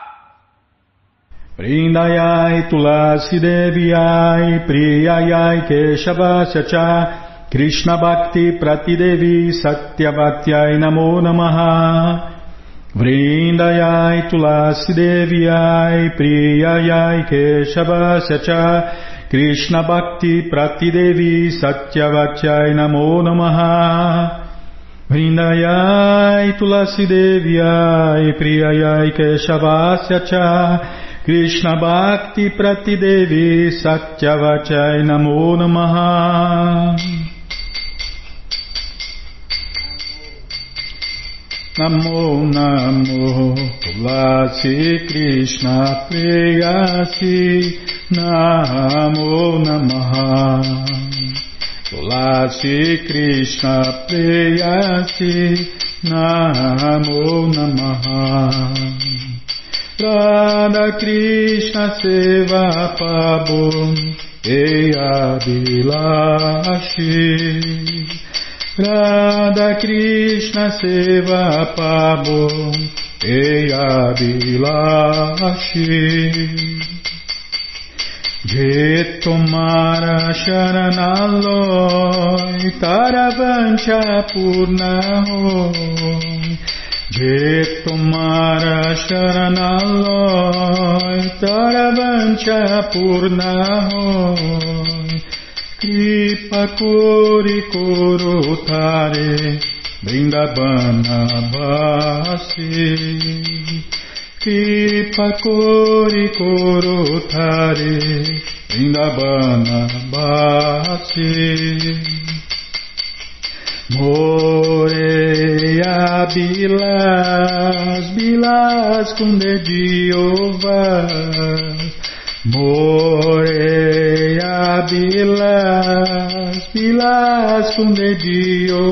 Vrindayai Tulasi Deviai Priyayai Keshavasya Cha Krishna Bhakti Pratidevi Satyavatyai Namo Namaha. Vrindayai Tulasi Deviai Priyayai Keshavasya Cha Krishna Bhakti Pratidevi Satyavatyai Namo Namaha. Vrindayai Tulasi Deviai Priyayai Keshavasya Cha Krishna Bhakti Pratidevi Satyavachai Namo Namaha. Namo Namo Tulasi Krishna Preyasi Namo Namaha. Tulasi Krishna Preyasi Namo Namaha Radha Krishna Seva Pabo Eya Bilashi Radha Krishna Seva Pabo Eya Bilashi Je tomara sharanaloy Taravancha Purna Je tomara sharanaloy taravancha purna hoy Kripa kori koro tare Vrindavana basi Kripa kori koro tare Vrindavana basi Moreia Bilas, Bilas com dedinho Moreia Bilas, Bilas com dedinho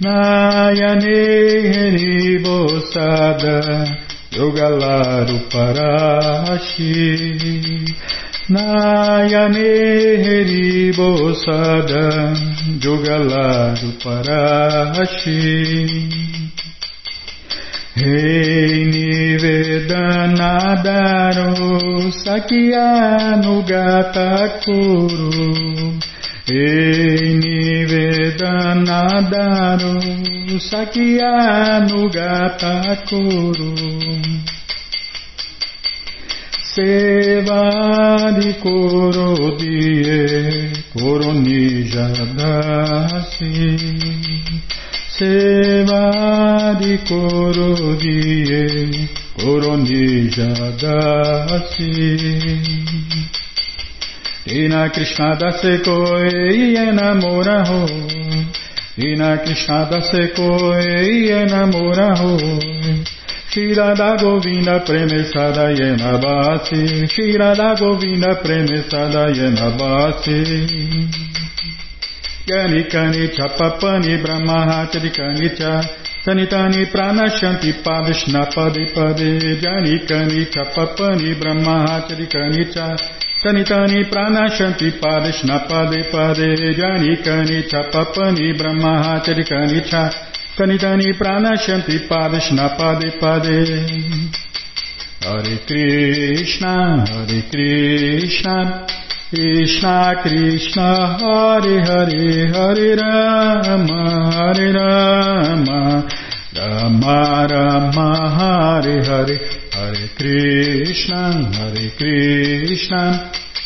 Nayane Heribossada, Yogalaru Parashi Nayane Bosada Jogalado Parashi Rei Nivedanadaro gata Kuru. Rei Nivedanadaro gata Kuru seva de coro de coronija dasi seva de coro de coronija Krishna da seco e enamorado e na Krishna da seco e enamorado Shirada Govinda Premesadayana Bhati Shirada Govinda Premesadayana Bhati Yanikani Chapapani Brahmahatarikani Cha Sanitani Pranashanti Padishna Pade Pade Yanikani Chapapani Brahmahatarikani Cha Sanitani Pranashanti Padishna Pade Pade Yanikani Chapapani Brahmahatarikani Cha Kanitani Pranashanti Padashna Pade Pade. Hare Krishna Hare Krishna. Krishna Krishna Hare Hare Hare Rama Hare Rama. Rama Rama Hare Hare Hare Krishna Hare Krishna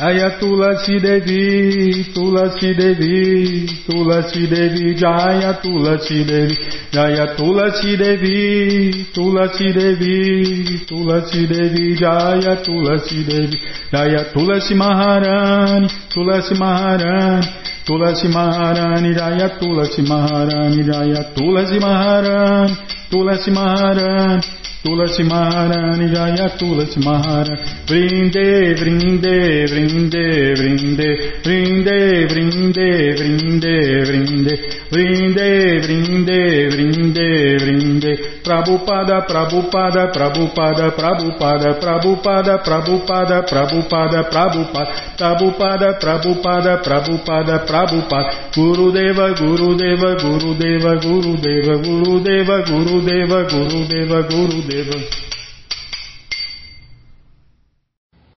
Ayatula si devi, tula si devi, tula si devi, jaya tula si devi, jaya tula si devi, tula si devi, tula si devi, jaya tula si devi, jaya tula si maharani, tula si maharani, tula si maharani, jaya tula si maharani, jaya tula si maharani, tula si maharani, Maharani, Tulasi Maharani Jaya Tulasi Maharani. Vrinde Vrinde Vrinde Vrinde. Vrinde Vrinde Vrinde Vrinde. Vrinde Vrinde Vrinde Vrinde. Prabhupada Prabhupada Prabhupada Prabhupada Prabhupada Prabhupada Prabhupada Prabhupada. Prabhupada Prabhupada Prabhupada Prabhupada. Gurudeva Gurudeva Gurudeva Gurudeva Gurudeva Gurudeva Gurudeva Gurudeva lebe.